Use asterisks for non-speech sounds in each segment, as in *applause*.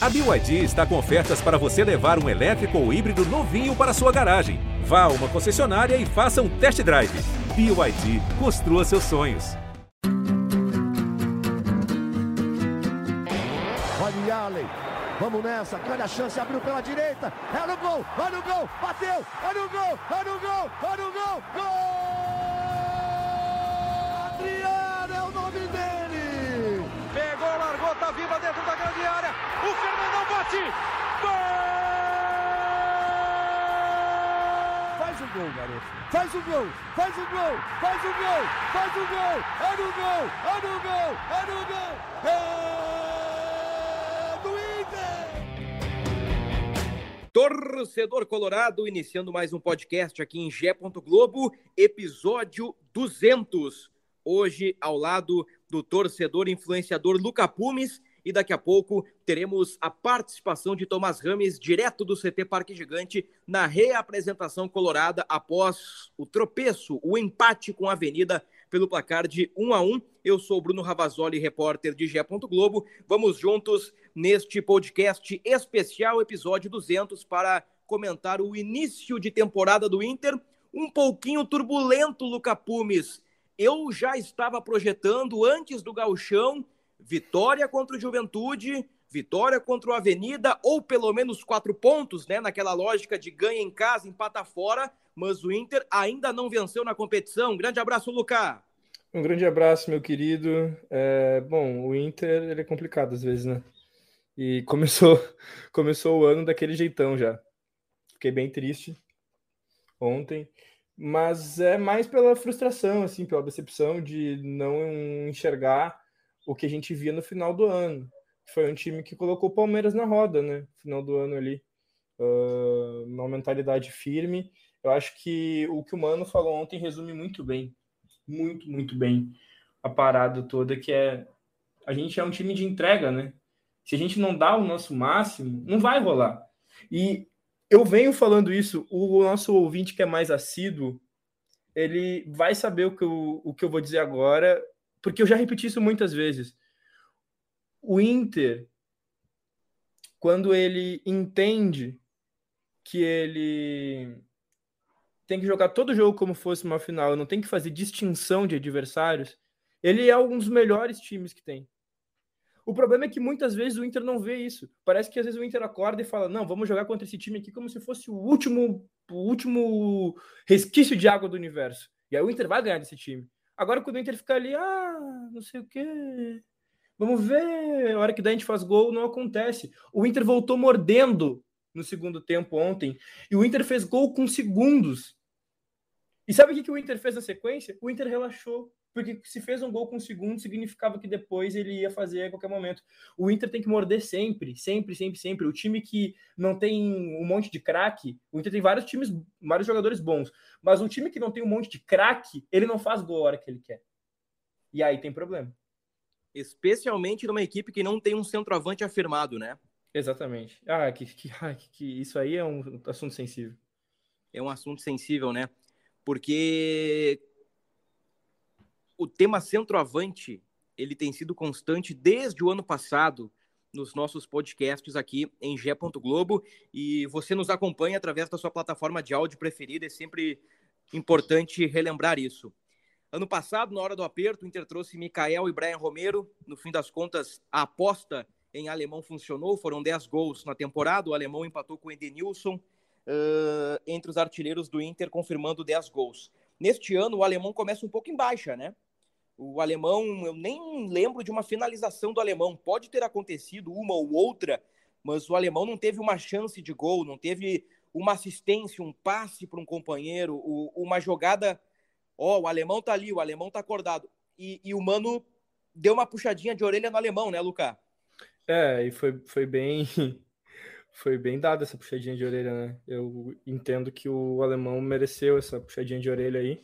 A BYD está com ofertas para você levar um elétrico ou híbrido novinho para sua garagem. Vá a uma concessionária e faça um test drive. BYD, construa seus sonhos. Olha Allen, vamos nessa, grande a chance, abriu pela direita, é no gol, olha o gol, bateu, olha o gol, olha o gol, olha o gol, gol! Adriano é o nome dele! Pegou, largou, tá viva dentro da grande área, o Fernandão bate, gol! Faz o gol, garoto. Faz o gol, faz o gol, faz o gol, faz o gol. É no gol, é no gol, é no gol. É do Inter. Torcedor Colorado, iniciando mais um podcast aqui em Gé. Globo, episódio 200. Hoje, ao lado do torcedor influenciador Luca Pumes, e daqui a pouco teremos a participação de Tomás Rames, direto do CT Parque Gigante, na reapresentação colorada após o tropeço, o empate com a Avenida pelo placar de 1 a 1. Eu sou Bruno Ravazoli, repórter de Gé. Globo. Vamos juntos neste podcast especial, episódio 200, para comentar o início de temporada do Inter. Um pouquinho turbulento, Luca Pumes. Eu já estava projetando antes do gauchão vitória contra o Juventude, vitória contra o Avenida, ou pelo menos quatro pontos, né? Naquela lógica de ganha em casa, empata fora, mas o Inter ainda não venceu na competição. Grande abraço, Lucas. Um grande abraço, meu querido. É, bom, o Inter ele é complicado às vezes, né? E começou, *laughs* começou o ano daquele jeitão já. Fiquei bem triste ontem, mas é mais pela frustração, assim, pela decepção de não enxergar o que a gente via no final do ano. Foi um time que colocou o Palmeiras na roda, né? Final do ano ali. Uh, uma mentalidade firme. Eu acho que o que o Mano falou ontem resume muito bem. Muito, muito bem a parada toda, que é a gente é um time de entrega, né? Se a gente não dá o nosso máximo, não vai rolar. E eu venho falando isso, o nosso ouvinte que é mais assíduo, ele vai saber o que eu, o que eu vou dizer agora porque eu já repeti isso muitas vezes. O Inter, quando ele entende que ele tem que jogar todo jogo como fosse uma final, não tem que fazer distinção de adversários, ele é um dos melhores times que tem. O problema é que muitas vezes o Inter não vê isso. Parece que às vezes o Inter acorda e fala: "Não, vamos jogar contra esse time aqui como se fosse o último o último resquício de água do universo". E aí o Inter vai ganhar desse time. Agora, quando o Inter fica ali, ah, não sei o quê. Vamos ver. A hora que daí a gente faz gol, não acontece. O Inter voltou mordendo no segundo tempo ontem. E o Inter fez gol com segundos. E sabe o que, o Inter fez na sequência? O Inter relaxou. Porque se fez um gol com segundos, significava que depois ele ia fazer a qualquer momento. O Inter tem que morder sempre, sempre, sempre, sempre. O time que não tem um monte de craque, o Inter tem vários times, vários jogadores bons. Mas um time que não tem um monte de craque, ele não faz gol a hora que ele quer. E aí tem problema. Especialmente numa equipe que não tem um centroavante afirmado, né? Exatamente. Ah, que, que, que isso aí é um assunto sensível. É um assunto sensível, né? Porque o tema centroavante ele tem sido constante desde o ano passado nos nossos podcasts aqui em Gé. Globo e você nos acompanha através da sua plataforma de áudio preferida, é sempre importante relembrar isso. Ano passado, na hora do aperto, o Inter trouxe Mikael e Brian Romero. No fim das contas, a aposta em alemão funcionou, foram 10 gols na temporada. O alemão empatou com o Edenilson uh, entre os artilheiros do Inter, confirmando 10 gols. Neste ano, o alemão começa um pouco em baixa, né? O alemão, eu nem lembro de uma finalização do alemão. Pode ter acontecido uma ou outra, mas o alemão não teve uma chance de gol, não teve uma assistência, um passe para um companheiro, uma jogada. Ó, oh, o alemão tá ali, o alemão tá acordado. E, e, o mano deu uma puxadinha de orelha no alemão, né, Luca? É, e foi, foi bem. *laughs* Foi bem dada essa puxadinha de orelha, né? Eu entendo que o alemão mereceu essa puxadinha de orelha aí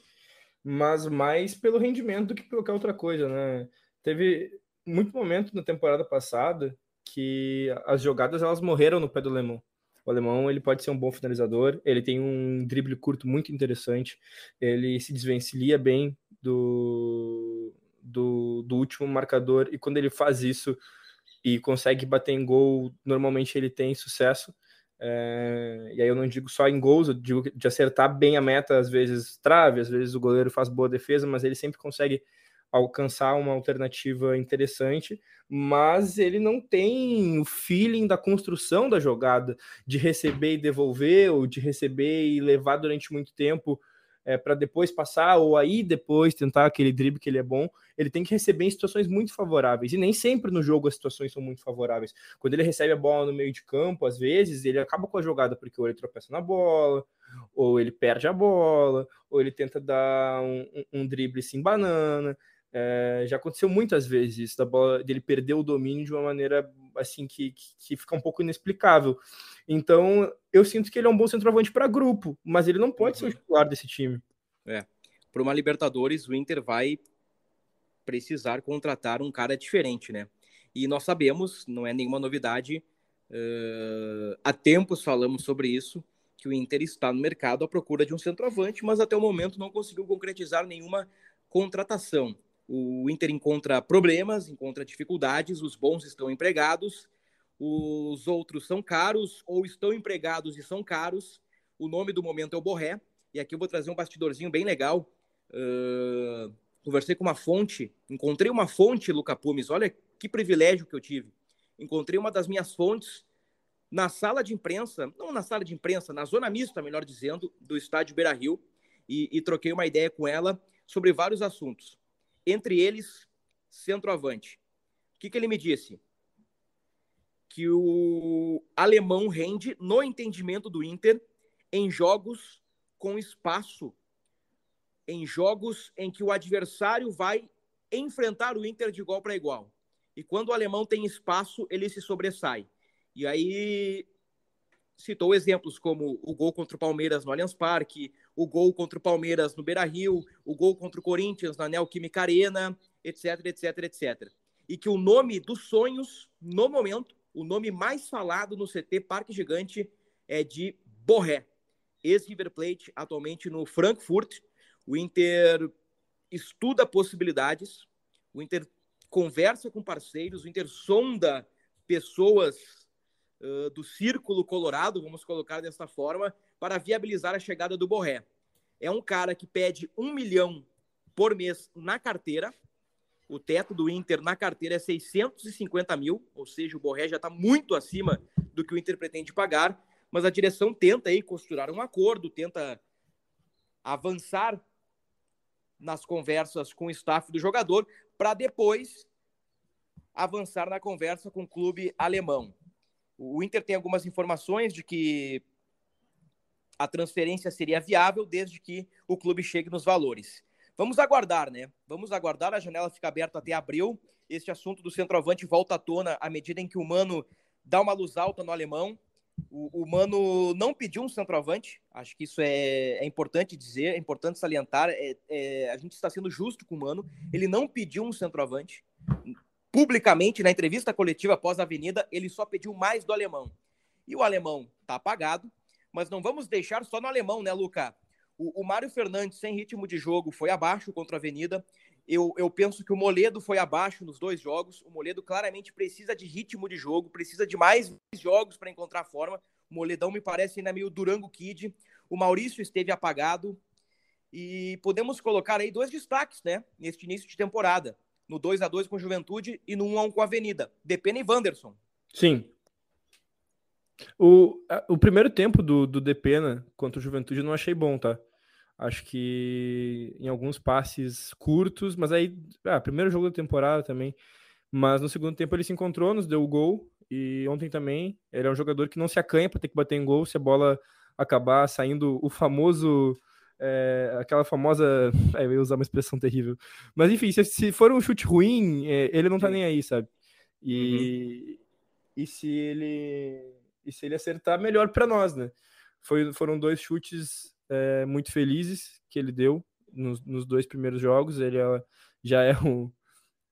mas mais pelo rendimento do que por qualquer outra coisa, né? Teve muito momento na temporada passada que as jogadas elas morreram no pé do alemão. O alemão ele pode ser um bom finalizador, ele tem um drible curto muito interessante, ele se desvencilha bem do, do, do último marcador e quando ele faz isso e consegue bater em gol, normalmente ele tem sucesso. É, e aí eu não digo só em gols, eu digo de acertar bem a meta, às vezes trave, às vezes o goleiro faz boa defesa, mas ele sempre consegue alcançar uma alternativa interessante, mas ele não tem o feeling da construção da jogada, de receber e devolver, ou de receber e levar durante muito tempo é, para depois passar, ou aí depois tentar aquele drible que ele é bom, ele tem que receber em situações muito favoráveis. E nem sempre no jogo as situações são muito favoráveis. Quando ele recebe a bola no meio de campo, às vezes, ele acaba com a jogada porque ou ele tropeça na bola, ou ele perde a bola, ou ele tenta dar um, um, um drible sem banana. É, já aconteceu muitas vezes isso, da bola, dele perder o domínio de uma maneira assim que, que, que, fica um pouco inexplicável. Então, eu sinto que ele é um bom centroavante para grupo, mas ele não pode ser o uhum. titular desse time. É. Para uma Libertadores, o Inter vai precisar contratar um cara diferente, né? E nós sabemos, não é nenhuma novidade, uh, há tempos falamos sobre isso, que o Inter está no mercado à procura de um centroavante, mas até o momento não conseguiu concretizar nenhuma contratação. O Inter encontra problemas, encontra dificuldades, os bons estão empregados, os outros são caros ou estão empregados e são caros. O nome do momento é o Borré, e aqui eu vou trazer um bastidorzinho bem legal. Uh, conversei com uma fonte, encontrei uma fonte, Luca Pumes, olha que privilégio que eu tive. Encontrei uma das minhas fontes na sala de imprensa, não na sala de imprensa, na zona mista, melhor dizendo, do estádio Beira Rio, e, e troquei uma ideia com ela sobre vários assuntos entre eles centroavante. O que, que ele me disse? Que o alemão rende, no entendimento do Inter, em jogos com espaço, em jogos em que o adversário vai enfrentar o Inter de igual para igual. E quando o alemão tem espaço, ele se sobressai. E aí citou exemplos como o gol contra o Palmeiras no Allianz Parque, o gol contra o Palmeiras no Beira-Rio, o gol contra o Corinthians na Neoquímica Arena, etc, etc, etc. E que o nome dos sonhos, no momento, o nome mais falado no CT Parque Gigante é de Borré, ex-River Plate, atualmente no Frankfurt. O Inter estuda possibilidades, o Inter conversa com parceiros, o Inter sonda pessoas do círculo colorado, vamos colocar dessa forma, para viabilizar a chegada do Borré. É um cara que pede um milhão por mês na carteira. O teto do Inter na carteira é 650 mil, ou seja, o Borré já está muito acima do que o Inter pretende pagar, mas a direção tenta aí costurar um acordo, tenta avançar nas conversas com o staff do jogador para depois avançar na conversa com o clube alemão. O Inter tem algumas informações de que a transferência seria viável desde que o clube chegue nos valores. Vamos aguardar, né? Vamos aguardar. A janela fica aberta até abril. Este assunto do centroavante volta à tona à medida em que o Mano dá uma luz alta no alemão. O, o Mano não pediu um centroavante. Acho que isso é, é importante dizer, é importante salientar. É, é, a gente está sendo justo com o Mano. Ele não pediu um centroavante publicamente na entrevista coletiva após a Avenida, ele só pediu mais do alemão. E o alemão tá apagado, mas não vamos deixar só no alemão, né, Luca? O, o Mário Fernandes, sem ritmo de jogo, foi abaixo contra a Avenida. Eu, eu penso que o Moledo foi abaixo nos dois jogos. O Moledo claramente precisa de ritmo de jogo, precisa de mais jogos para encontrar forma. O Moledão me parece ainda meio Durango Kid. O Maurício esteve apagado. E podemos colocar aí dois destaques, né, neste início de temporada no 2 a 2 com Juventude e no 1 a 1 com Avenida. Depena e Wanderson. Sim. O, o primeiro tempo do, do Depena contra o Juventude eu não achei bom, tá? Acho que em alguns passes curtos, mas aí, ah, primeiro jogo da temporada também. Mas no segundo tempo ele se encontrou, nos deu o gol. E ontem também, ele é um jogador que não se acanha para ter que bater em gol se a bola acabar saindo o famoso é, aquela famosa. *laughs* É, eu ia usar uma expressão terrível. Mas enfim, se, se for um chute ruim, é, ele não tá nem aí, sabe? E, uhum. e se ele. E se ele acertar, melhor para nós, né? Foi, foram dois chutes é, muito felizes que ele deu nos, nos dois primeiros jogos. Ele já é o,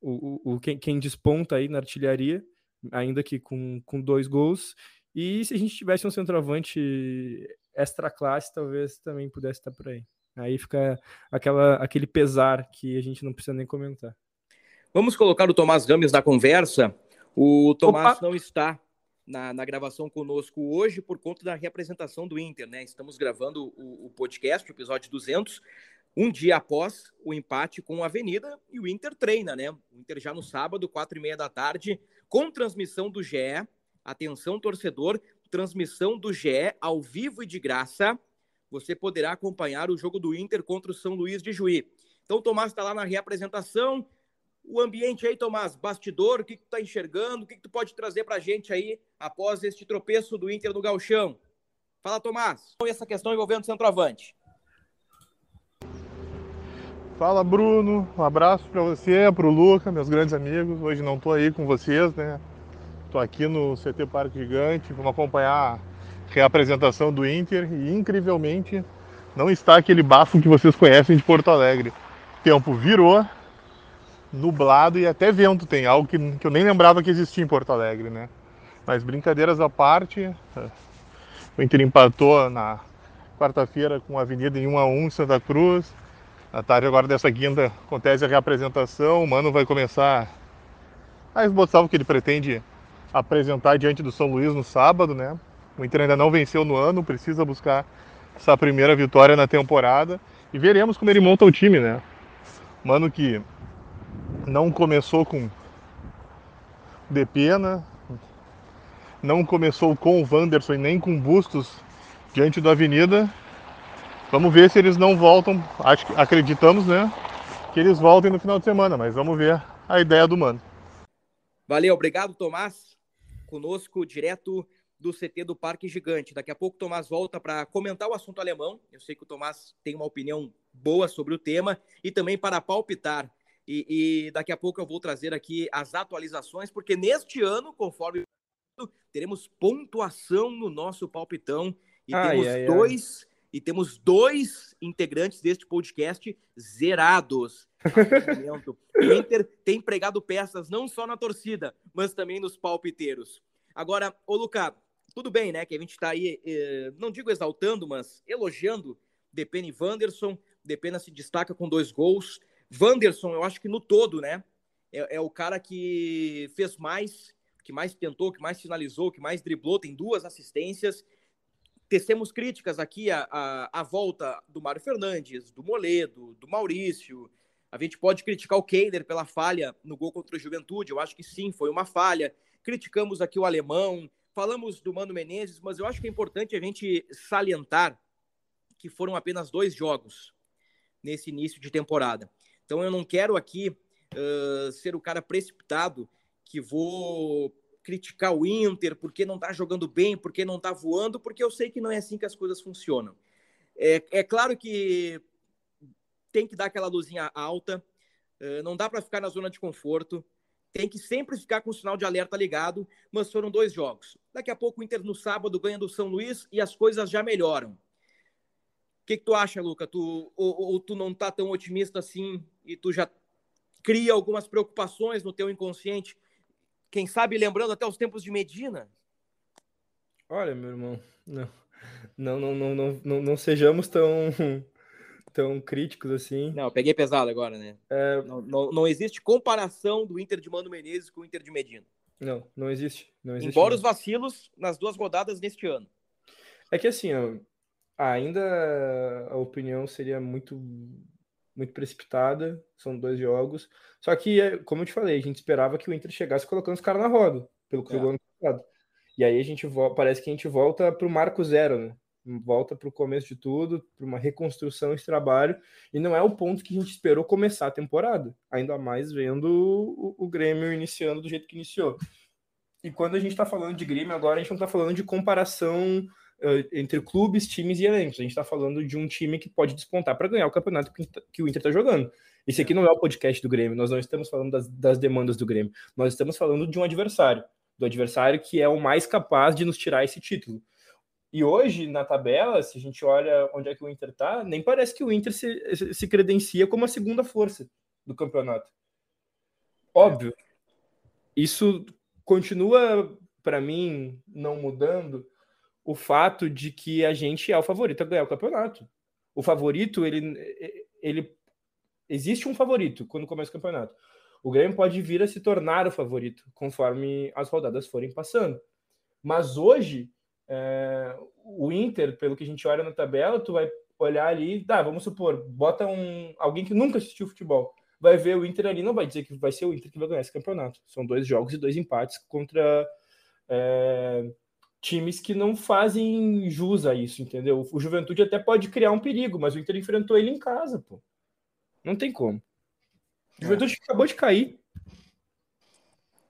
o, o, quem, quem desponta aí na artilharia, ainda que com, com dois gols. E se a gente tivesse um centroavante extra classe, talvez também pudesse estar por aí. Aí fica aquela, aquele pesar que a gente não precisa nem comentar. Vamos colocar o Tomás Gomes na conversa. O Tomás Opa. não está na, na, gravação conosco hoje por conta da representação do Inter, né? Estamos gravando o, o podcast, o episódio 200, um dia após o empate com a Avenida e o Inter treina, né? O Inter já no sábado, quatro e meia da tarde, com transmissão do GE. Atenção, torcedor, transmissão do GE ao vivo e de graça. Você poderá acompanhar o jogo do Inter contra o São Luís de Juí. Então, o Tomás está lá na reapresentação. O ambiente aí, Tomás, bastidor, o que, que tu tá enxergando? O que, que tu pode trazer para a gente aí após este tropeço do Inter no Galchão? Fala, Tomás. E essa questão envolvendo o centroavante. Fala, Bruno. Um abraço para você, para o Luca, meus grandes amigos. Hoje não estou aí com vocês, né? Estou aqui no CT Parque Gigante. Vamos acompanhar a reapresentação do Inter e, incrivelmente, não está aquele bafo que vocês conhecem de Porto Alegre. Tempo virou, nublado e até vento tem, algo que, que eu nem lembrava que existia em Porto Alegre, né? Mas brincadeiras à parte, o Inter empatou na quarta-feira com a Avenida em 1 a 1 em Santa Cruz. Na tarde agora dessa quinta acontece a reapresentação, o Mano vai começar a esboçar o que ele pretende apresentar diante do São Luís no sábado, né? O Inter ainda não venceu no ano, precisa buscar essa primeira vitória na temporada e veremos como ele monta o time, né? Mano que não começou com Depena, não começou com o Wanderson nem com Bustos diante do Avenida, Vamos ver se eles não voltam. Acho que acreditamos, né? Que eles voltem no final de semana, mas vamos ver a ideia do mano. Valeu, obrigado, Tomás. Conosco direto do CT do Parque Gigante. Daqui a pouco o Tomás volta para comentar o assunto alemão. Eu sei que o Tomás tem uma opinião boa sobre o tema e também para palpitar. E, e daqui a pouco eu vou trazer aqui as atualizações, porque neste ano, conforme teremos pontuação no nosso palpitão e ai, temos ai, dois. Ai e temos dois integrantes deste podcast zerados. O Inter tem pregado peças não só na torcida, mas também nos palpiteiros. Agora, ô Luca, tudo bem, né? Que a gente está aí, eh, não digo exaltando, mas elogiando Depena e Wanderson. Depena se destaca com dois gols. Wanderson, eu acho que no todo, né? É, é, o cara que fez mais, que mais tentou, que mais finalizou, que mais driblou, tem duas assistências tecemos críticas aqui à, à, à, volta do Mário Fernandes, do Moledo, do Maurício. A gente pode criticar o Keider pela falha no gol contra o Juventude. Eu acho que sim, foi uma falha. Criticamos aqui o alemão, falamos do Mano Menezes, mas eu acho que é importante a gente salientar que foram apenas dois jogos nesse início de temporada. Então eu não quero aqui uh, ser o cara precipitado que vou criticar o Inter porque não está jogando bem, porque não está voando, porque eu sei que não é assim que as coisas funcionam. É, é claro que tem que dar aquela luzinha alta, não dá para ficar na zona de conforto, tem que sempre ficar com o sinal de alerta ligado, mas foram dois jogos. Daqui a pouco o Inter no sábado ganha do São Luís e as coisas já melhoram. O que, que tu acha, Luca? Tu, ou, ou tu não tá tão otimista assim e tu já cria algumas preocupações no teu inconsciente quem sabe lembrando até os tempos de Medina? Olha, meu irmão, não, não, não, não, não, não, não sejamos tão, tão críticos assim. Não, peguei pesado agora, né? É... Não, não, não, existe comparação do Inter de Mano Menezes com o Inter de Medina. Não, não existe. Não existe Embora os vacilos nas duas rodadas neste ano. É que assim, ainda a opinião seria muito muito precipitada, são dois jogos. Só que, é, como eu te falei, a gente esperava que o Inter chegasse colocando os caras na roda, pelo que é. jogou ano passado. E aí a gente parece que a gente volta para o marco zero, né? Volta para o começo de tudo, para uma reconstrução de trabalho, e não é o ponto que a gente esperou começar a temporada, ainda mais vendo o, o Grêmio iniciando do jeito que iniciou. E quando a gente está falando de Grêmio agora, a gente não está falando de comparação uh, entre clubes, times e elencos. A gente está falando de um time que pode despontar para ganhar o campeonato que, o Inter está jogando. Esse aqui não é o podcast do Grêmio, nós não estamos falando das, das demandas do Grêmio, nós estamos falando de um adversário, do adversário que é o mais capaz de nos tirar esse título. E hoje, na tabela, se a gente olha onde é que o Inter está, nem parece que o Inter se, se credencia como a segunda força do campeonato. Óbvio. Isso continua, para mim, não mudando, o fato de que a gente é o favorito a ganhar o campeonato. O favorito, ele, ele existe um favorito quando começa o campeonato. O Grêmio pode vir a se tornar o favorito conforme as rodadas forem passando. Mas hoje, é, o Inter, pelo que a gente olha na tabela, tu vai olhar ali, tá, vamos supor, bota um alguém que nunca assistiu futebol, vai ver o Inter ali, não vai dizer que vai ser o Inter que vai ganhar esse campeonato. São dois jogos e dois empates contra é, times que não fazem jus a isso, entendeu? O Juventude até pode criar um perigo, mas o Inter enfrentou ele em casa, pô. Não tem como. O Juventude é. acabou de cair.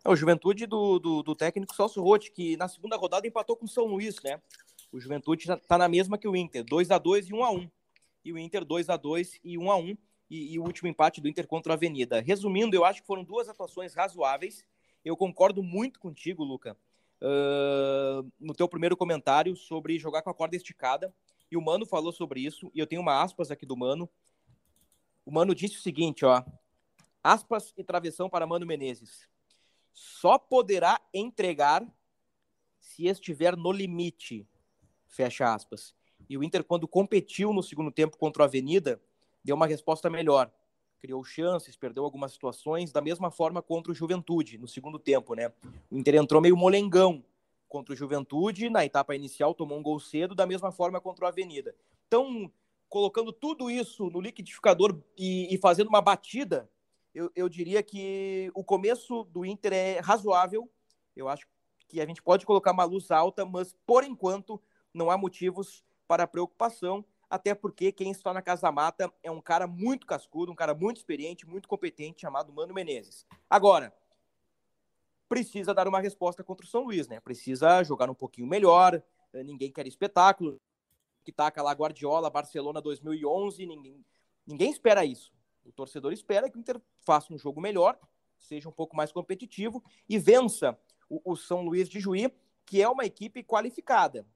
É, o Juventude do, do, do técnico Celso Rotti, que na segunda rodada empatou com o São Luís, né? O Juventude está na mesma que o Inter, 2 a 2 e 1 a 1 E o Inter 2 a 2 e 1 a 1 e, e, o último empate do Inter contra a Avenida. Resumindo, eu acho que foram duas atuações razoáveis. Eu concordo muito contigo, Luca, uh, no teu primeiro comentário sobre jogar com a corda esticada. E o Mano falou sobre isso, e eu tenho uma aspas aqui do Mano. O Mano disse o seguinte, ó. Aspas e travessão para Mano Menezes. Só poderá entregar se estiver no limite. Fecha aspas. E o Inter, quando competiu no segundo tempo contra a Avenida, deu uma resposta melhor. Criou chances, perdeu algumas situações, da mesma forma contra o Juventude, no segundo tempo, né? O Inter entrou meio molengão contra o Juventude, na etapa inicial tomou um gol cedo, da mesma forma contra o Avenida. Então, colocando tudo isso no liquidificador e, e fazendo uma batida, eu, eu diria que o começo do Inter é razoável. Eu acho que a gente pode colocar uma luz alta, mas por enquanto não há motivos para preocupação, até porque quem está na Casa Mata é um cara muito cascudo, um cara muito experiente, muito competente, chamado Mano Menezes. Agora, precisa dar uma resposta contra o São Luís, né? Precisa jogar um pouquinho melhor, ninguém quer espetáculo, que taca lá Guardiola, Barcelona 2011, ninguém, ninguém espera isso. O torcedor espera que o Inter faça um jogo melhor, seja um pouco mais competitivo e vença o, o São Luís de Juí, que é uma equipe qualificada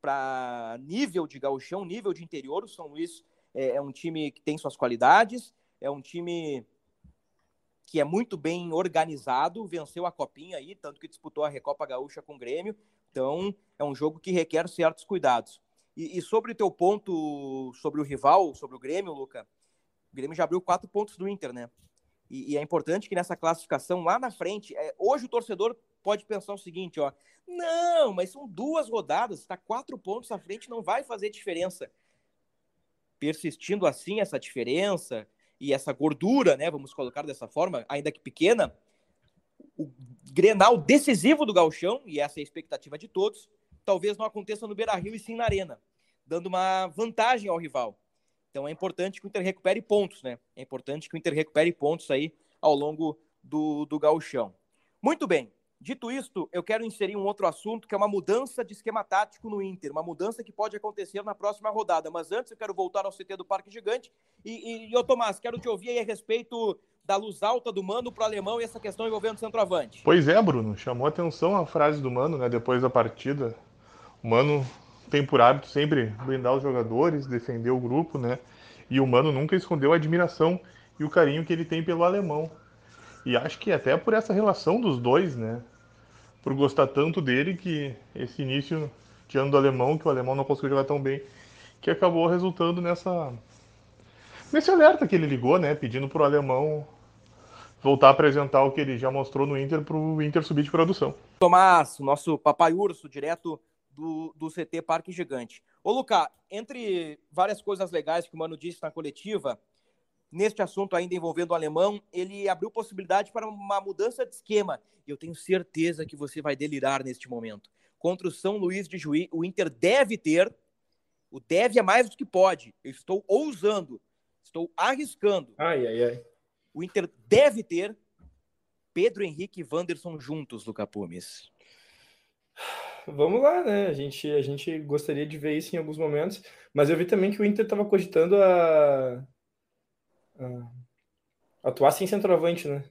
para nível de gauchão, nível de interior. O São Luís é, é um time que tem suas qualidades, é um time que é muito bem organizado, venceu a copinha aí, tanto que disputou a Recopa Gaúcha com o Grêmio. Então, é um jogo que requer certos cuidados. E, e sobre o teu ponto sobre o rival, sobre o Grêmio, Luca, o Grêmio já abriu quatro pontos do Inter, né? E, e é importante que nessa classificação, lá na frente, é, hoje o torcedor pode pensar o seguinte, ó. Não, mas são duas rodadas, está quatro pontos à frente, não vai fazer diferença. Persistindo assim essa diferença e essa gordura, né? Vamos colocar dessa forma, ainda que pequena, o Grenal decisivo do Galchão, e essa é a expectativa de todos, talvez não aconteça no Beira Rio e sim na Arena, dando uma vantagem ao rival. Então é importante que o Inter recupere pontos, né? É importante que o Inter recupere pontos aí ao longo do, do gauchão. Muito bem. Dito isto, eu quero inserir um outro assunto que é uma mudança de esquema tático no Inter, uma mudança que pode acontecer na próxima rodada. Mas antes eu quero voltar ao CT do Parque Gigante. E, e, e ô Tomás, quero te ouvir aí a respeito da luz alta do Mano para o alemão e essa questão envolvendo o centroavante. Pois é, Bruno, chamou atenção a frase do Mano, né, depois da partida. O Mano tem por hábito sempre blindar os jogadores, defender o grupo, né? E o Mano nunca escondeu a admiração e o carinho que ele tem pelo alemão. E acho que até por essa relação dos dois, né? Por gostar tanto dele que esse início de ano do alemão, que o alemão não conseguiu jogar tão bem, que acabou resultando nessa nesse alerta que ele ligou, né, pedindo para o alemão voltar a apresentar o que ele já mostrou no Inter para o Inter subir de produção. Tomás, nosso papai urso, direto do, do CT Parque Gigante. Ô, Luca, entre várias coisas legais que o Mano disse na coletiva, neste assunto ainda envolvendo o alemão, ele abriu possibilidade para uma mudança de esquema. E eu tenho certeza que você vai delirar neste momento. Contra o São Luís de Juí, o Inter deve ter, o deve é mais do que pode. Eu estou ousando, estou arriscando. Ai, ai, ai. O Inter deve ter Pedro Henrique e Wanderson juntos, Luca Pumes vamos lá, né? A gente, a gente gostaria de ver isso em alguns momentos, mas eu vi também que o Inter estava cogitando a, a, atuar sem centroavante, né?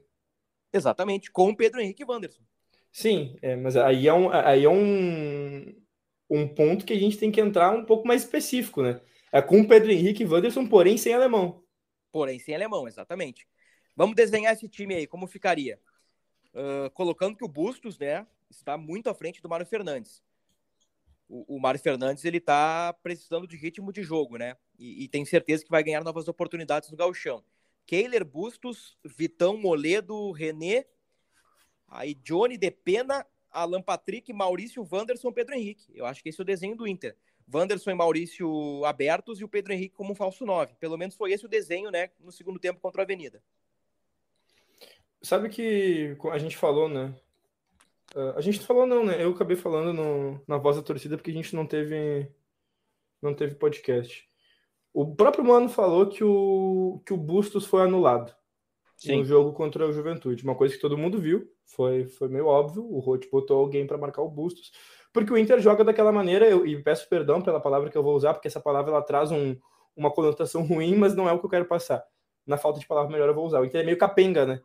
Exatamente, com o Pedro Henrique Wanderson. Sim, é, mas aí é, um, aí é um, um ponto que a gente tem que entrar um pouco mais específico, né? É com o Pedro Henrique Wanderson, porém sem alemão. Porém sem alemão, exatamente. Vamos desenhar esse time aí, como ficaria? Uh, colocando que o Bustos, né, está muito à frente do Mário Fernandes. O, o Mário Fernandes ele está precisando de ritmo de jogo, né? E, e, tem certeza que vai ganhar novas oportunidades no gauchão. Keiler Bustos, Vitão Moledo, René, aí Johnny de Pena, Alan Patrick, Maurício, Wanderson, Pedro Henrique. Eu acho que esse é o desenho do Inter. Wanderson e Maurício abertos e o Pedro Henrique como um falso 9. Pelo menos foi esse o desenho, né, no segundo tempo contra a Avenida. Sabe que a gente falou, né? Uh, a gente falou não, né? Eu acabei falando no, na voz da torcida porque a gente não teve não teve podcast. O próprio Mano falou que o que o Bustos foi anulado Sim. no jogo contra o Juventude, uma coisa que todo mundo viu, foi foi meio óbvio, o Roth botou alguém para marcar o Bustos, porque o Inter joga daquela maneira, eu, e peço perdão pela palavra que eu vou usar, porque essa palavra ela traz um, uma conotação ruim, mas não é o que eu quero passar. Na falta de palavra melhor eu vou usar. O Inter é meio capenga, né?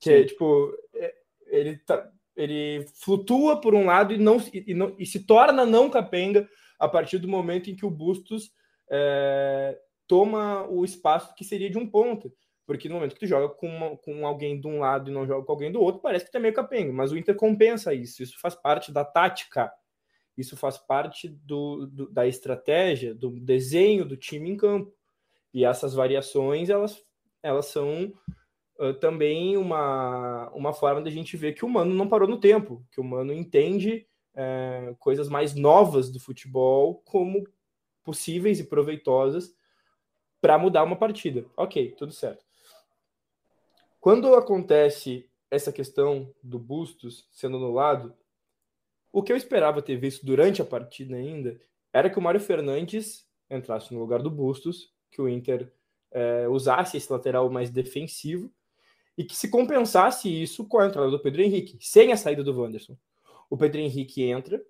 Que é, tipo, é, ele, tá, ele flutua por um lado e, não, e, não, e se torna não capenga a partir do momento em que o Bustos é, toma o espaço que seria de um ponto. Porque no momento que tu joga com, uma, com alguém de um lado e não joga com alguém do outro, parece que tá meio capenga. Mas o Inter compensa isso. Isso faz parte da tática. Isso faz parte do, do, da estratégia, do desenho do time em campo. E essas variações, elas, elas são também uma, uma forma da gente ver que o Mano não parou no tempo, que o Mano entende uh, coisas mais novas do futebol como possíveis e proveitosas para mudar uma partida. Ok, tudo certo. Quando acontece essa questão do Bustos sendo anulado, o que eu esperava ter visto durante a partida ainda era que o Mário Fernandes entrasse no lugar do Bustos, que o Inter é, usasse esse lateral mais defensivo e que se compensasse isso com a entrada do Pedro Henrique, sem a saída do Wanderson. O Pedro Henrique entra,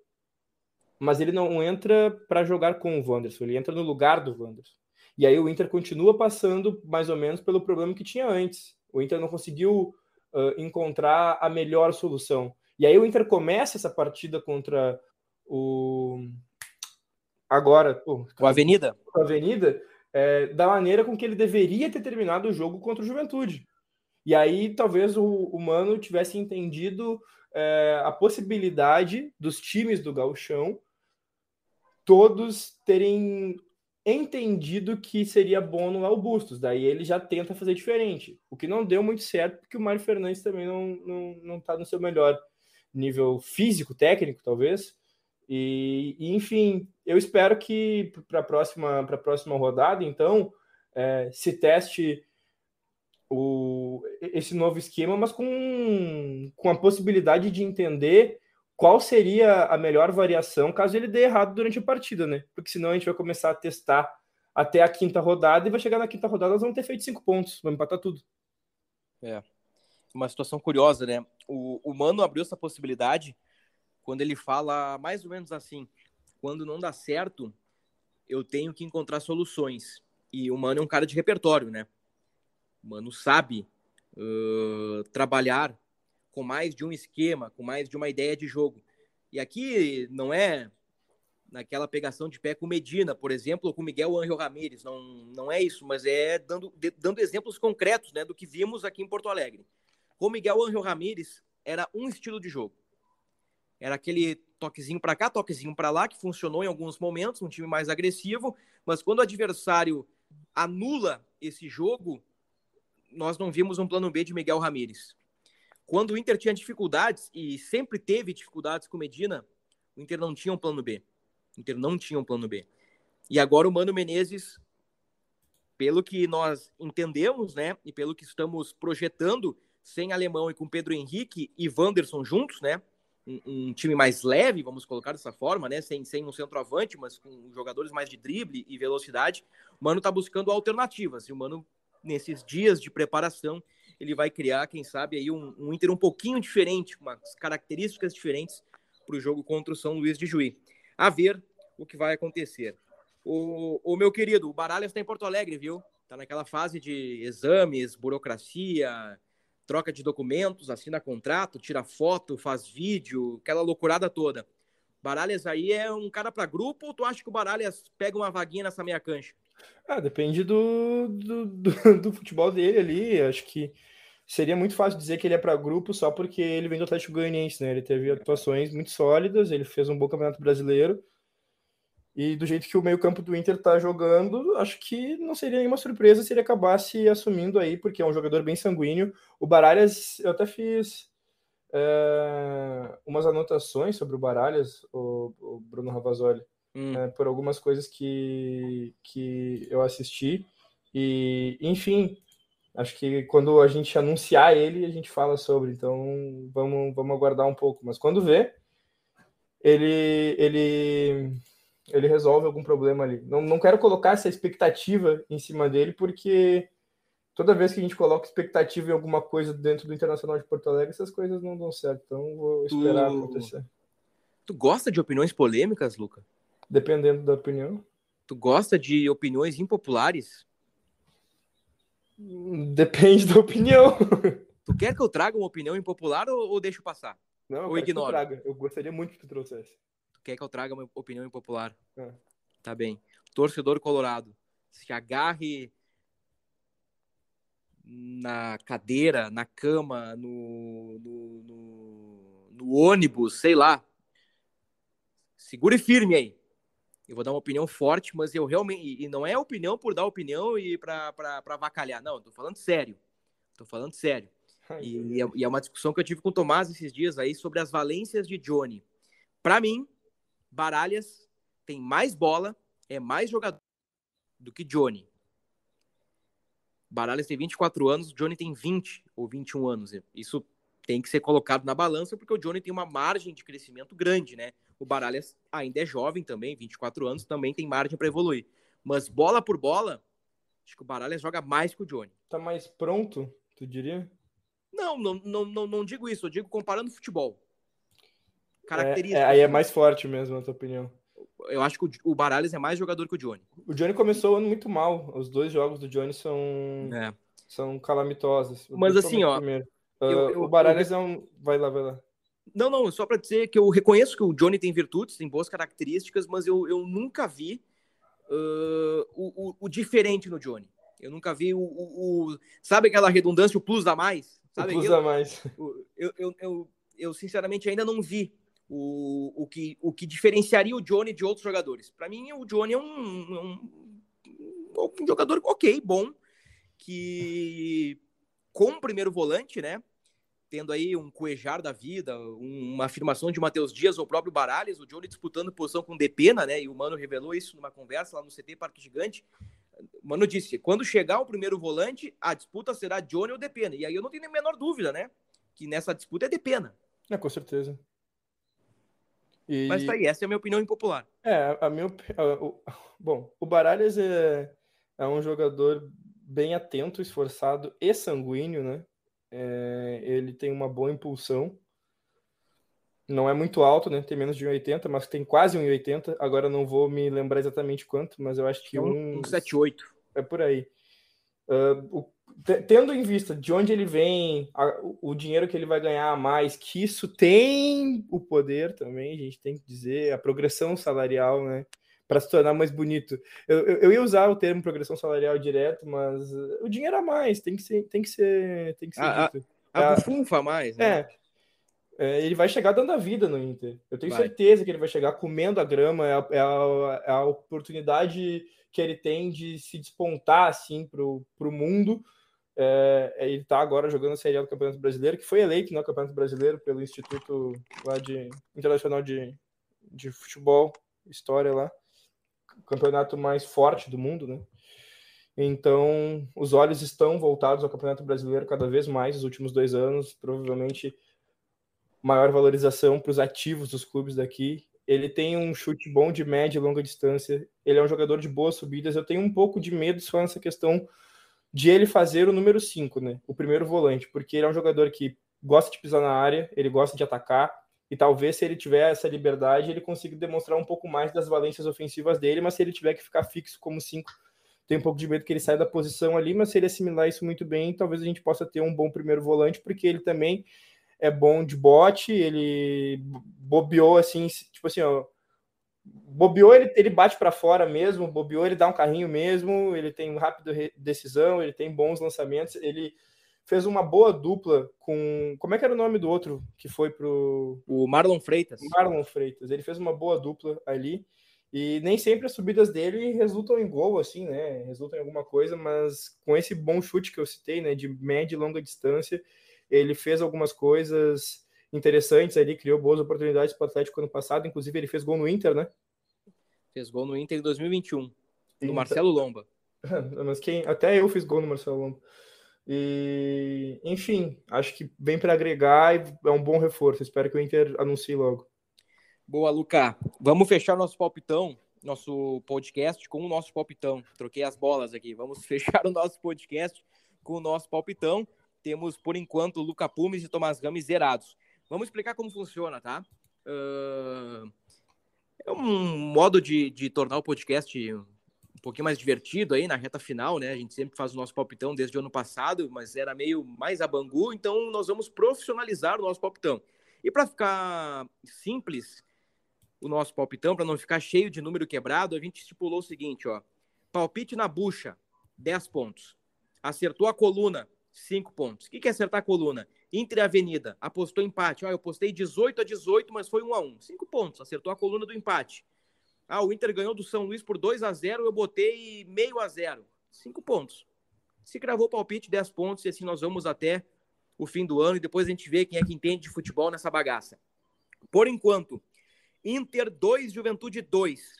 mas ele não entra para jogar com o Wanderson, ele entra no lugar do Wanderson. E aí o Inter continua passando mais ou menos pelo problema que tinha antes. O Inter não conseguiu uh, encontrar a melhor solução. E aí o Inter começa essa partida contra o agora o Avenida, o Avenida é, da maneira com que ele deveria ter terminado o jogo contra o Juventude. E aí talvez o, o Mano tivesse entendido é, a possibilidade dos times do Gauchão todos terem entendido que seria bom no o Bustos. Daí ele já tenta fazer diferente. O que não deu muito certo, porque o Mário Fernandes também não, não, não tá no seu melhor nível físico, técnico, talvez. E, e enfim, eu espero que para a próxima, próxima rodada, então, é, se teste o, esse novo esquema, mas com, com a possibilidade de entender qual seria a melhor variação caso ele dê errado durante a partida, né? Porque senão a gente vai começar a testar até a quinta rodada e vai chegar na quinta rodada nós vamos ter feito cinco pontos, vamos empatar tudo. É, uma situação curiosa, né? O, o Mano abriu essa possibilidade quando ele fala mais ou menos assim: quando não dá certo, eu tenho que encontrar soluções. E o Mano é um cara de repertório, né? Mano sabe uh, trabalhar com mais de um esquema, com mais de uma ideia de jogo. E aqui não é naquela pegação de pé com Medina, por exemplo, ou com Miguel Angel Ramírez, não, não é isso, mas é dando, de, dando exemplos concretos né, do que vimos aqui em Porto Alegre. Com Miguel Angel Ramírez, era um estilo de jogo. Era aquele toquezinho para cá, toquezinho para lá, que funcionou em alguns momentos, um time mais agressivo, mas quando o adversário anula esse jogo, nós não vimos um plano B de Miguel Ramírez. Quando o Inter tinha dificuldades, e sempre teve dificuldades com Medina, o Inter não tinha um plano B. O Inter não tinha um plano B. E agora o Mano Menezes, pelo que nós entendemos, né, e pelo que estamos projetando, sem Alemão e com Pedro Henrique e Wanderson juntos, né, um, um, time mais leve, vamos colocar dessa forma, né, sem, sem um centroavante, mas com jogadores mais de drible e velocidade, o Mano está buscando alternativas. E o Mano nesses dias de preparação, ele vai criar, quem sabe, aí um, um Inter um pouquinho diferente, com umas características diferentes para o jogo contra o São Luís de Juí. A ver o que vai acontecer. O, o meu querido, o Baralhas está em Porto Alegre, viu? Está naquela fase de exames, burocracia, troca de documentos, assina contrato, tira foto, faz vídeo, aquela loucurada toda. Baralhas aí é um cara para grupo ou tu acha que o Baralhas pega uma vaguinha nessa meia cancha? Ah, depende do, do, do, *laughs* do, futebol dele ali. Acho que seria muito fácil dizer que ele é para grupo só porque ele vem do Atlético Goianiense, né? Ele teve atuações muito sólidas, ele fez um bom campeonato brasileiro. E do jeito que o meio-campo do Inter tá jogando, acho que não seria nenhuma surpresa se ele acabasse assumindo aí, porque é um jogador bem sanguíneo. O Baralhas, eu até fiz é, umas anotações sobre o Baralhas, o, o Bruno Ravazoli, hum. é, por algumas coisas que, que eu assisti. E, enfim, acho que quando a gente anunciar ele, a gente fala sobre. Então, vamos, vamos aguardar um pouco. Mas quando vê, ele, ele ele resolve algum problema ali. Não, não quero colocar essa expectativa em cima dele, porque toda vez que a gente coloca expectativa em alguma coisa dentro do Internacional de Porto Alegre, essas coisas não dão certo. Então vou esperar tu... acontecer. Tu gosta de opiniões polêmicas, Luca? Dependendo da opinião. Tu gosta de opiniões impopulares? Depende da opinião. Tu quer que eu traga uma opinião impopular ou, ou deixo passar? Não, ou ignoro? Eu gostaria muito que tu trouxesse quer que eu traga uma opinião impopular? É. Tá bem. Torcedor colorado, se agarre na cadeira, na cama, no, no, no, no ônibus, sei lá. Segure firme aí. Eu vou dar uma opinião forte, mas eu realmente. E não é opinião por dar opinião e para avacalhar. Não, tô falando sério. Tô falando sério. *laughs* E, e, é uma discussão que eu tive com o Tomás esses dias aí sobre as valências de Johnny. Para mim, Baralhas tem mais bola, é mais jogador do que Johnny. Baralhas tem 24 anos, Johnny tem 20 ou 21 anos. Isso tem que ser colocado na balança, porque o Johnny tem uma margem de crescimento grande, né? O Baralhas ainda é jovem também, 24 anos, também tem margem para evoluir. Mas bola por bola, acho que o Baralhas joga mais que o Johnny. Tá mais pronto, tu diria? Não, não, não, não, não digo isso, eu digo comparando futebol características. É, é, aí é mais forte mesmo, na tua opinião. Eu acho que o, Baralhas é mais jogador que o Johnny. O Johnny começou o ano muito mal. Os dois jogos do Johnny são, é. são calamitosos. Mas assim, ó. Uh, eu, eu, o Baralhas eu... é um. Vai lá, vai lá. Não, não, só para dizer que eu reconheço que o Johnny tem virtudes, tem boas características, mas eu, eu nunca vi uh, o, o, o, diferente no Johnny. Eu nunca vi o, o, Sabe aquela redundância, o plus a mais? Sabe o plus a mais. Eu, eu, eu, eu, sinceramente, ainda não vi o, o, que, o que diferenciaria o Johnny de outros jogadores. Para mim, o Johnny é um, um, um, jogador ok, bom, que com o primeiro volante, né? Tendo aí um Cuejar da vida, uma afirmação de Matheus Dias ou o próprio Baralhas, o Johnny disputando posição com Depena, né? E o Mano revelou isso numa conversa lá no CT Parque Gigante. O Mano disse: quando chegar o primeiro volante, a disputa será Johnny ou Depena. E aí eu não tenho a menor dúvida, né? Que nessa disputa é Depena. É, com certeza. E... Mas tá aí, essa é a minha opinião impopular. É, a minha. o, bom, o Baralhas é, é um jogador bem atento, esforçado e sanguíneo, né? É, ele tem uma boa impulsão. Não é muito alto, né? Tem menos de 1,80, mas tem quase 1,80. Agora não vou me lembrar exatamente quanto, mas eu acho que é um. 1,78. É por aí. Uh, o tendo em vista de onde ele vem, a, o dinheiro que ele vai ganhar a mais, que isso tem o poder também, a gente tem que dizer, a progressão salarial, né? Para se tornar mais bonito. Eu, eu, eu, ia usar o termo progressão salarial direto, mas o dinheiro a mais tem que ser, tem que ser, tem que ser a, dito. A, a bufunfa a mais, né? É. É, ele vai chegar dando a vida no Inter. Eu tenho vai. certeza que ele vai chegar comendo a grama, é a, é a, é a oportunidade que ele tem de se despontar assim para o mundo é, ele está agora jogando a Série A do Campeonato Brasileiro, que foi eleito no Campeonato Brasileiro pelo Instituto lá de Internacional de, de Futebol, História lá, campeonato mais forte do mundo, né? Então, os olhos estão voltados ao Campeonato Brasileiro cada vez mais nos últimos dois anos, provavelmente maior valorização para os ativos dos clubes daqui. Ele tem um chute bom de média e longa distância. Ele é um jogador de boas subidas. Eu tenho um pouco de medo só nessa questão de ele fazer o número 5, né? O primeiro volante, porque ele é um jogador que gosta de pisar na área, ele gosta de atacar, e talvez se ele tiver essa liberdade, ele consiga demonstrar um pouco mais das valências ofensivas dele, mas se ele tiver que ficar fixo como 5, tem um pouco de medo que ele saia da posição ali, mas se ele assimilar isso muito bem, talvez a gente possa ter um bom primeiro volante, porque ele também é bom de bote, ele bobeou assim, tipo assim, ó, bobeou, ele, ele bate para fora mesmo, bobeou, ele dá um carrinho mesmo, ele tem rápida decisão, ele tem bons lançamentos, ele fez uma boa dupla com. Como é que era o nome do outro que foi pro. O Marlon Freitas. Marlon Freitas. Ele fez uma boa dupla ali. E nem sempre as subidas dele resultam em gol, assim, né? Resultam em alguma coisa, mas com esse bom chute que eu citei, né? De média e longa distância, ele fez algumas coisas interessantes ali, criou boas oportunidades para o Atlético ano passado. Inclusive, ele fez gol no Inter, né? Fez gol no Inter em 2021, no Inter... Marcelo Lomba. *laughs* mas quem. Até eu fiz gol no Marcelo Lomba. E, enfim, acho que vem para agregar e é um bom reforço. Espero que o Inter anuncie logo. Boa, Luca. Vamos fechar nosso palpitão, nosso podcast com o nosso palpitão. Troquei as bolas aqui. Vamos *laughs* fechar o nosso podcast com o nosso palpitão. Temos, por enquanto, Luca Pumes e Tomás Rames zerados. Vamos explicar como funciona, tá? Uh... É um modo de, de tornar o podcast um pouquinho mais divertido aí na reta final, né? A gente sempre faz o nosso palpitão desde o ano passado, mas era meio mais a Bangu, então nós vamos profissionalizar o nosso palpitão. E para ficar simples o nosso palpitão, para não ficar cheio de número quebrado, a gente estipulou o seguinte, ó. Palpite na bucha, 10 pontos. Acertou a coluna, 5 pontos. O que é acertar a coluna? Inter e Avenida, apostou empate. Ó, eu postei 18 a 18, mas foi 1 a 1. 5 pontos, acertou a coluna do empate. Ah, o Inter ganhou do São Luís por 2 a 0 eu botei meio a 0 Cinco pontos. Se cravou o palpite, 10 pontos, e assim nós vamos até o fim do ano, e depois a gente vê quem é que entende de futebol nessa bagaça. Por enquanto, Inter 2, Juventude 2.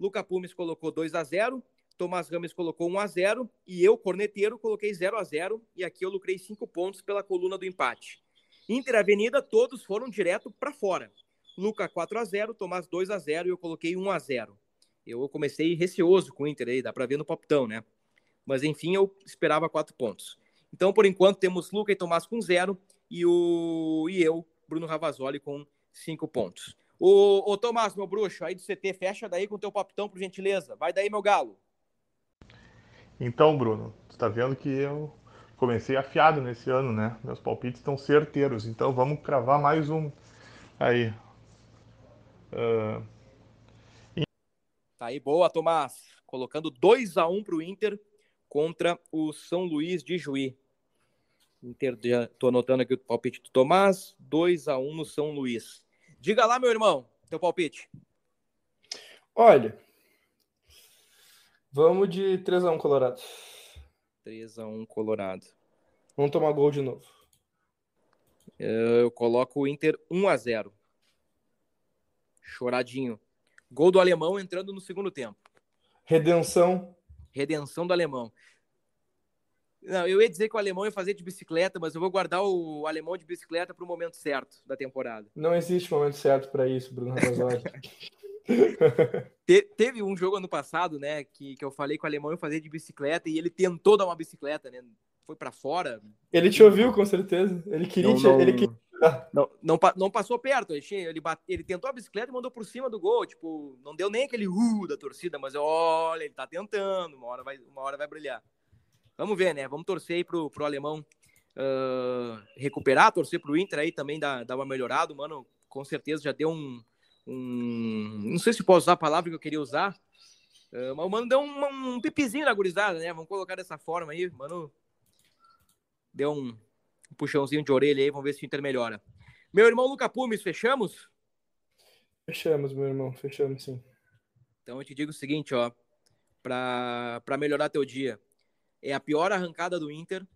Luca Pumes colocou 2 a 0 Tomás Rames colocou 1 a 0 e eu, corneteiro, coloquei 0 a 0 e aqui eu lucrei 5 pontos pela coluna do empate. Inter Avenida, todos foram direto para fora. Luca 4 a 0 Tomás 2 a 0 e eu coloquei 1 a 0 Eu comecei receoso com o Inter aí, dá para ver no poptão, né? Mas enfim, eu esperava 4 pontos. Então, por enquanto, temos Luca e Tomás com 0 e, o... e eu, Bruno Ravazoli, com 5 pontos. Ô, ô Tomás, meu bruxo, aí do CT, fecha daí com o teu poptão, por gentileza. Vai daí, meu galo. Então, Bruno, tu tá vendo que eu comecei afiado nesse ano, né? Meus palpites estão certeiros. Então, vamos cravar mais um aí. Uh... Tá aí, boa, Tomás. Colocando 2 a 1 um para o Inter contra o São Luís de Juí. Inter, já tô anotando aqui o palpite do Tomás, 2 a 1 um no São Luís. Diga lá, meu irmão, teu palpite. Olha, vamos de 3 a 1 Colorado. 3 a 1 Colorado. Vamos tomar gol de novo. Eu coloco o Inter 1 a 0. Choradinho. Gol do alemão entrando no segundo tempo. Redenção. Redenção do alemão. Não, eu ia dizer que o alemão ia fazer de bicicleta, mas eu vou guardar o alemão de bicicleta para o momento certo da temporada. Não existe momento certo para isso, Bruno *laughs* Te, teve um jogo ano passado, né, que, que eu falei que o alemão ia fazer de bicicleta e ele tentou dar uma bicicleta, né? Foi para fora. Ele te ouviu, com certeza. Ele queria, não, não... ele queria não, não, não passou perto. Ele, bate, ele tentou a bicicleta e mandou por cima do gol. Tipo, não deu nem aquele uh da torcida, mas olha, ele tá tentando. Uma hora vai, uma hora vai brilhar. Vamos ver, né? Vamos torcer aí pro, pro alemão uh, recuperar, torcer pro Inter aí também dar, dar uma melhorada. Mano, com certeza já deu um, um. Não sei se posso usar a palavra que eu queria usar. Uh, mas o mano deu um, um pipizinho na gurizada, né? Vamos colocar dessa forma aí. Mano, deu um, um puxãozinho de orelha aí, vamos ver se o Inter melhora. Meu irmão Luca Pumes, fechamos? Fechamos, meu irmão, fechamos sim. Então eu te digo o seguinte, ó, para melhorar teu dia. É a pior arrancada do Inter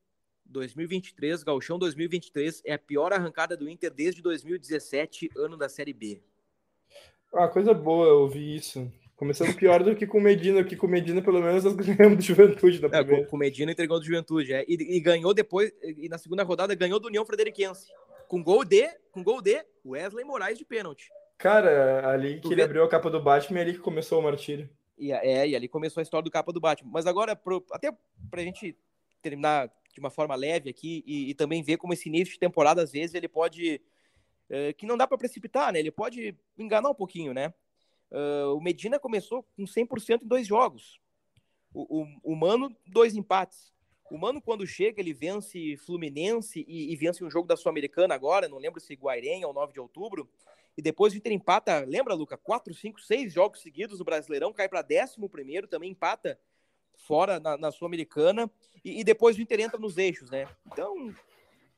2023, Galchão 2023, é a pior arrancada do Inter desde 2017, ano da Série B. Ah, coisa boa eu ouvir isso. Começando pior do que com o Medina, que com o Medina, pelo menos, nós ganhamos do Juventude da é, com o Medina entregou do Juventude, é. E, e, ganhou depois, e na segunda rodada, ganhou do União Frederiquense. Com gol de, com gol de Wesley Moraes de pênalti. Cara, ali que ele abriu a capa do Batman, é ali que começou o martírio. E, é, e ali começou a história do capa do Batman. Mas agora, pro, até pra gente terminar de uma forma leve aqui e, e, também ver como esse início de temporada, às vezes, ele pode. É, que não dá para precipitar, né? Ele pode enganar um pouquinho, né? Uh, o Medina começou com 100% em dois jogos. O, o, o, Mano, dois empates. O Mano, quando chega, ele vence Fluminense e, e vence um jogo da Sul-Americana agora, não lembro se Guairenha ou 9 de outubro. E depois o Inter empata, lembra, Luca? 4, 5, 6 jogos seguidos no Brasileirão, cai para 11, também empata fora na, na Sul-Americana. E, e, depois o Inter entra nos eixos, né? Então,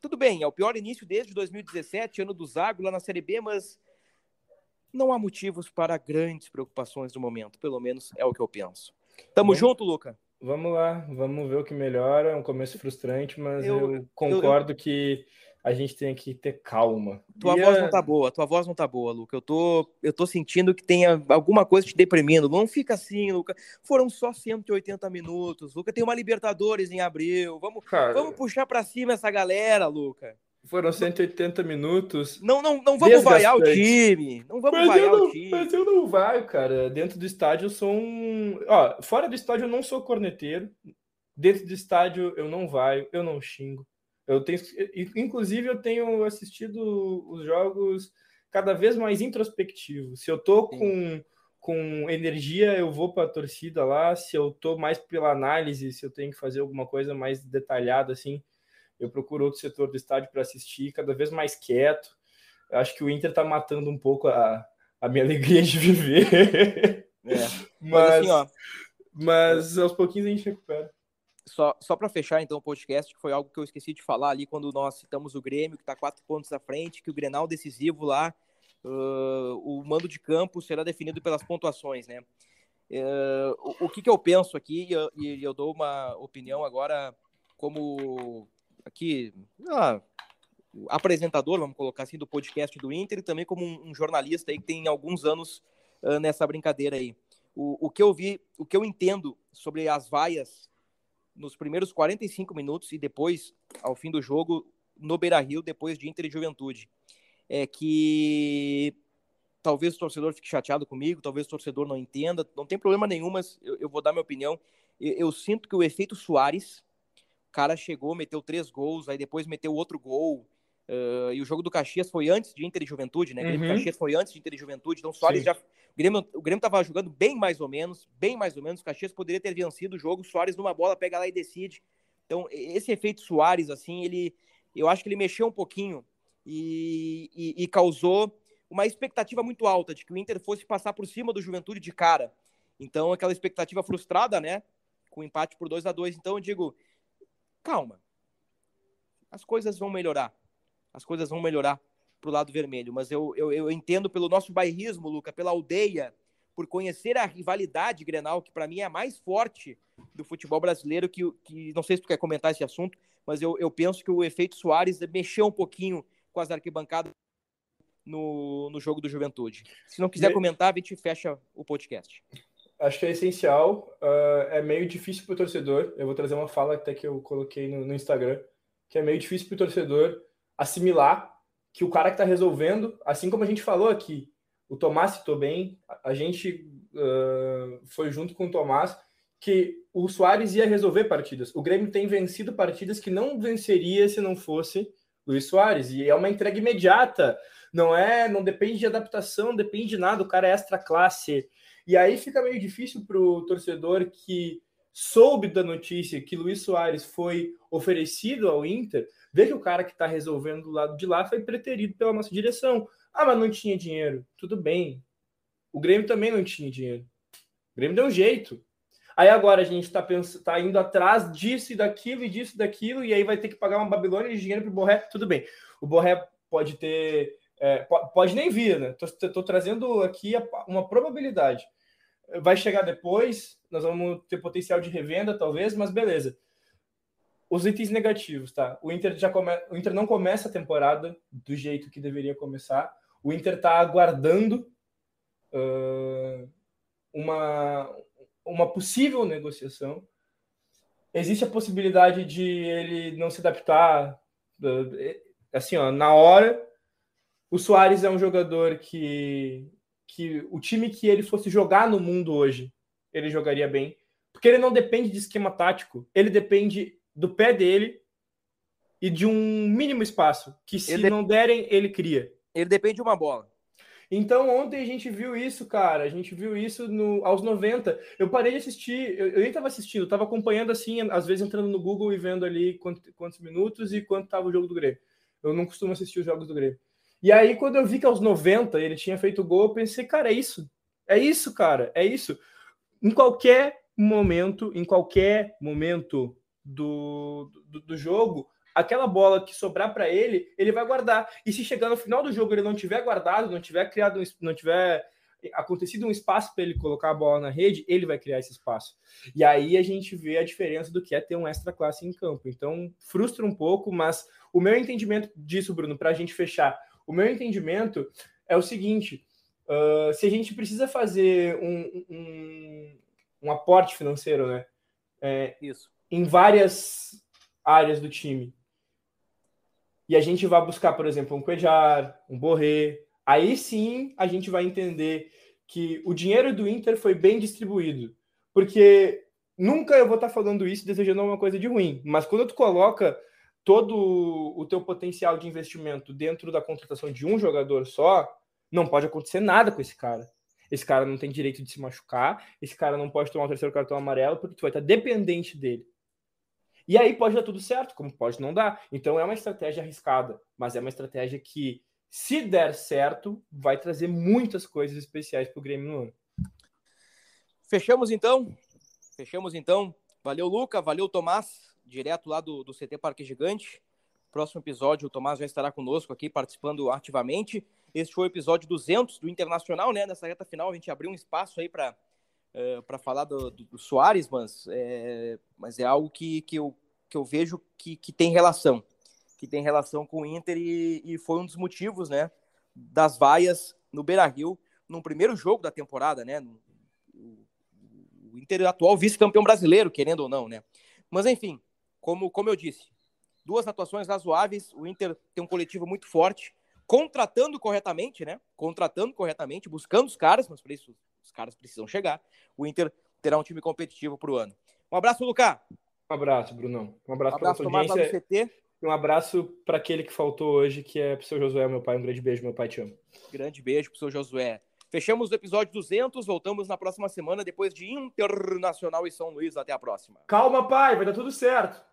tudo bem, é o pior início desde 2017, ano do Zago lá na Série B, mas não há motivos para grandes preocupações no momento, pelo menos é o que eu penso. Tamo junto, Luca? Vamos lá, vamos ver o que melhora. É um começo frustrante, mas eu, eu concordo eu, eu... que a gente tem que ter calma. Tua e voz a... não tá boa, tua voz não tá boa, Luca. Eu tô, eu tô sentindo que tem alguma coisa te deprimindo. Não fica assim, Luca. Foram só 180 minutos. Luca tem uma Libertadores em abril. Vamos, Cara... vamos puxar para cima essa galera, Luca. Foram 180 minutos. Não, não, não vamos vaiar o time. Não vamos mas vaiar não, o time. Mas eu não vai, cara. Dentro do estádio eu sou um. Ó, fora do estádio eu não sou corneteiro. Dentro do estádio eu não vai, eu não xingo. Eu tenho, inclusive, eu tenho assistido os jogos cada vez mais introspectivos. Se eu tô com, com energia, eu vou para a torcida lá. Se eu tô mais pela análise, se eu tenho que fazer alguma coisa mais detalhada, assim, eu procuro outro setor do estádio para assistir, cada vez mais quieto. Eu acho que o Inter está matando um pouco a, a minha *laughs* alegria de viver. É. mas, mas, assim, ó, mas aos pouquinhos a gente recupera só, só para fechar então o podcast, que foi algo que eu esqueci de falar ali quando nós citamos o Grêmio, que está quatro pontos à frente, que o Grenal decisivo lá, uh, o mando de campo será definido pelas pontuações, né? Uh, o, o que, que, eu penso aqui, e eu, e eu, dou uma opinião agora como aqui, ah, apresentador, vamos colocar assim, do podcast do Inter, e também como um, um jornalista aí que tem alguns anos uh, nessa brincadeira aí. O, o que eu vi, o que eu entendo sobre as vaias nos primeiros 45 minutos e depois, ao fim do jogo, no Beira Rio, depois de Inter e Juventude. É que talvez o torcedor fique chateado comigo, talvez o torcedor não entenda, não tem problema nenhum, mas eu, eu vou dar minha opinião. Eu, eu, sinto que o efeito Soares, cara chegou, meteu três gols, aí depois meteu outro gol, Uh, e o jogo do Caxias foi antes de Inter e Juventude, né? O Grêmio uhum. Caxias foi antes de Inter e Juventude, então o Soares Sim. já. O Grêmio, o Grêmio tava jogando bem mais ou menos, bem mais ou menos. O Caxias poderia ter vencido o jogo, o Soares numa bola pega lá e decide. Então, esse efeito Soares, assim, ele. Eu acho que ele mexeu um pouquinho e, e, e causou uma expectativa muito alta de que o Inter fosse passar por cima do Juventude de cara. Então, aquela expectativa frustrada, né? Com empate por 2 a 2 Então, eu digo, calma. As coisas vão melhorar as coisas vão melhorar para o lado vermelho. Mas eu, eu, eu, entendo pelo nosso bairrismo, Luca, pela aldeia, por conhecer a rivalidade Grenal, que para mim é a mais forte do futebol brasileiro, que, que não sei se tu quer comentar esse assunto, mas eu, eu penso que o efeito Soares mexeu um pouquinho com as arquibancadas no, no jogo do Juventude. Se não quiser comentar, a gente fecha o podcast. Acho que é essencial, uh, é meio difícil para o torcedor. Eu vou trazer uma fala até que eu coloquei no, no Instagram, que é meio difícil para o torcedor assimilar que o cara que está resolvendo, assim como a gente falou aqui, o Tomás citou bem, a gente uh, foi junto com o Tomás, que o Soares ia resolver partidas. O Grêmio tem vencido partidas que não venceria se não fosse Luiz Soares, e é uma entrega imediata, não é, não depende de adaptação, depende de nada, o cara é extra classe. E aí fica meio difícil para o torcedor que soube da notícia que Luiz Soares foi oferecido ao Inter, Vê que o cara que está resolvendo do lado de lá foi preterido pela nossa direção. Ah, mas não tinha dinheiro. Tudo bem. O Grêmio também não tinha dinheiro. O Grêmio deu um jeito. Aí agora a gente está tá indo atrás disso e daquilo e disso e daquilo, e aí vai ter que pagar uma Babilônia de dinheiro para o Borré. Tudo bem. O Borré pode ter. É, pode nem vir, né? Estou trazendo aqui uma probabilidade. Vai chegar depois, nós vamos ter potencial de revenda, talvez, mas beleza os itens negativos, tá? O Inter já come... o Inter não começa a temporada do jeito que deveria começar. O Inter está aguardando uh, uma uma possível negociação. Existe a possibilidade de ele não se adaptar uh, assim, ó, na hora. O Soares é um jogador que que o time que ele fosse jogar no mundo hoje, ele jogaria bem, porque ele não depende de esquema tático, ele depende do pé dele e de um mínimo espaço, que se ele não derem, ele cria. Ele depende de uma bola. Então, ontem a gente viu isso, cara. A gente viu isso no, aos 90. Eu parei de assistir, eu, eu nem estava assistindo, estava acompanhando assim, às vezes entrando no Google e vendo ali quantos, quantos minutos e quanto estava o jogo do Grêmio. Eu não costumo assistir os jogos do Grêmio. E aí, quando eu vi que aos 90 ele tinha feito gol, eu pensei, cara, é isso. É isso, cara, é isso. Em qualquer momento, em qualquer momento, do, do, do jogo, aquela bola que sobrar para ele, ele vai guardar. E se chegar no final do jogo ele não tiver guardado, não tiver criado, não tiver acontecido um espaço para ele colocar a bola na rede, ele vai criar esse espaço. E aí a gente vê a diferença do que é ter um extra classe em campo. Então, frustra um pouco, mas o meu entendimento disso, Bruno, para a gente fechar, o meu entendimento é o seguinte: uh, se a gente precisa fazer um, um, um aporte financeiro, né? É, Isso. Em várias áreas do time. E a gente vai buscar, por exemplo, um Cuejar, um Borré, aí sim a gente vai entender que o dinheiro do Inter foi bem distribuído. Porque nunca eu vou estar falando isso desejando uma coisa de ruim, mas quando tu coloca todo o teu potencial de investimento dentro da contratação de um jogador só, não pode acontecer nada com esse cara. Esse cara não tem direito de se machucar, esse cara não pode tomar o terceiro cartão amarelo, porque tu vai estar dependente dele. E aí pode dar tudo certo, como pode não dar. Então é uma estratégia arriscada, mas é uma estratégia que se der certo, vai trazer muitas coisas especiais para o Grêmio no ano. Fechamos então? Fechamos então. Valeu, Luca. Valeu, Tomás, direto lá do, do CT Parque Gigante. Próximo episódio, o Tomás já estará conosco aqui, participando ativamente. Este foi o episódio 200 do Internacional, né? Nessa reta final, a gente abriu um espaço aí para uh, eh, para falar do, do, do Soares, mas é, mas é algo que, que, eu, que eu vejo que, que tem relação que tem relação com o Inter e, e foi um dos motivos, né, das vaias no Beira-Rio no primeiro jogo da temporada, né? O, o Inter atual vice-campeão brasileiro, querendo ou não, né? Mas enfim, como, como eu disse, duas atuações razoáveis, o Inter tem um coletivo muito forte, contratando corretamente, né? Contratando corretamente, buscando os caras, mas para isso os caras precisam chegar. O Inter terá um time competitivo para o ano. Um abraço, Lucas. Um abraço, Brunão. Um abraço, um abraço para a audiência. CT. E um abraço para aquele que faltou hoje, que é pro seu Josué, meu pai. Um grande beijo, meu pai, te amo. Grande beijo pro seu Josué. Fechamos o episódio 200, voltamos na próxima semana, depois de Internacional e São Luís. Até a próxima. Calma, pai, vai dar tudo certo.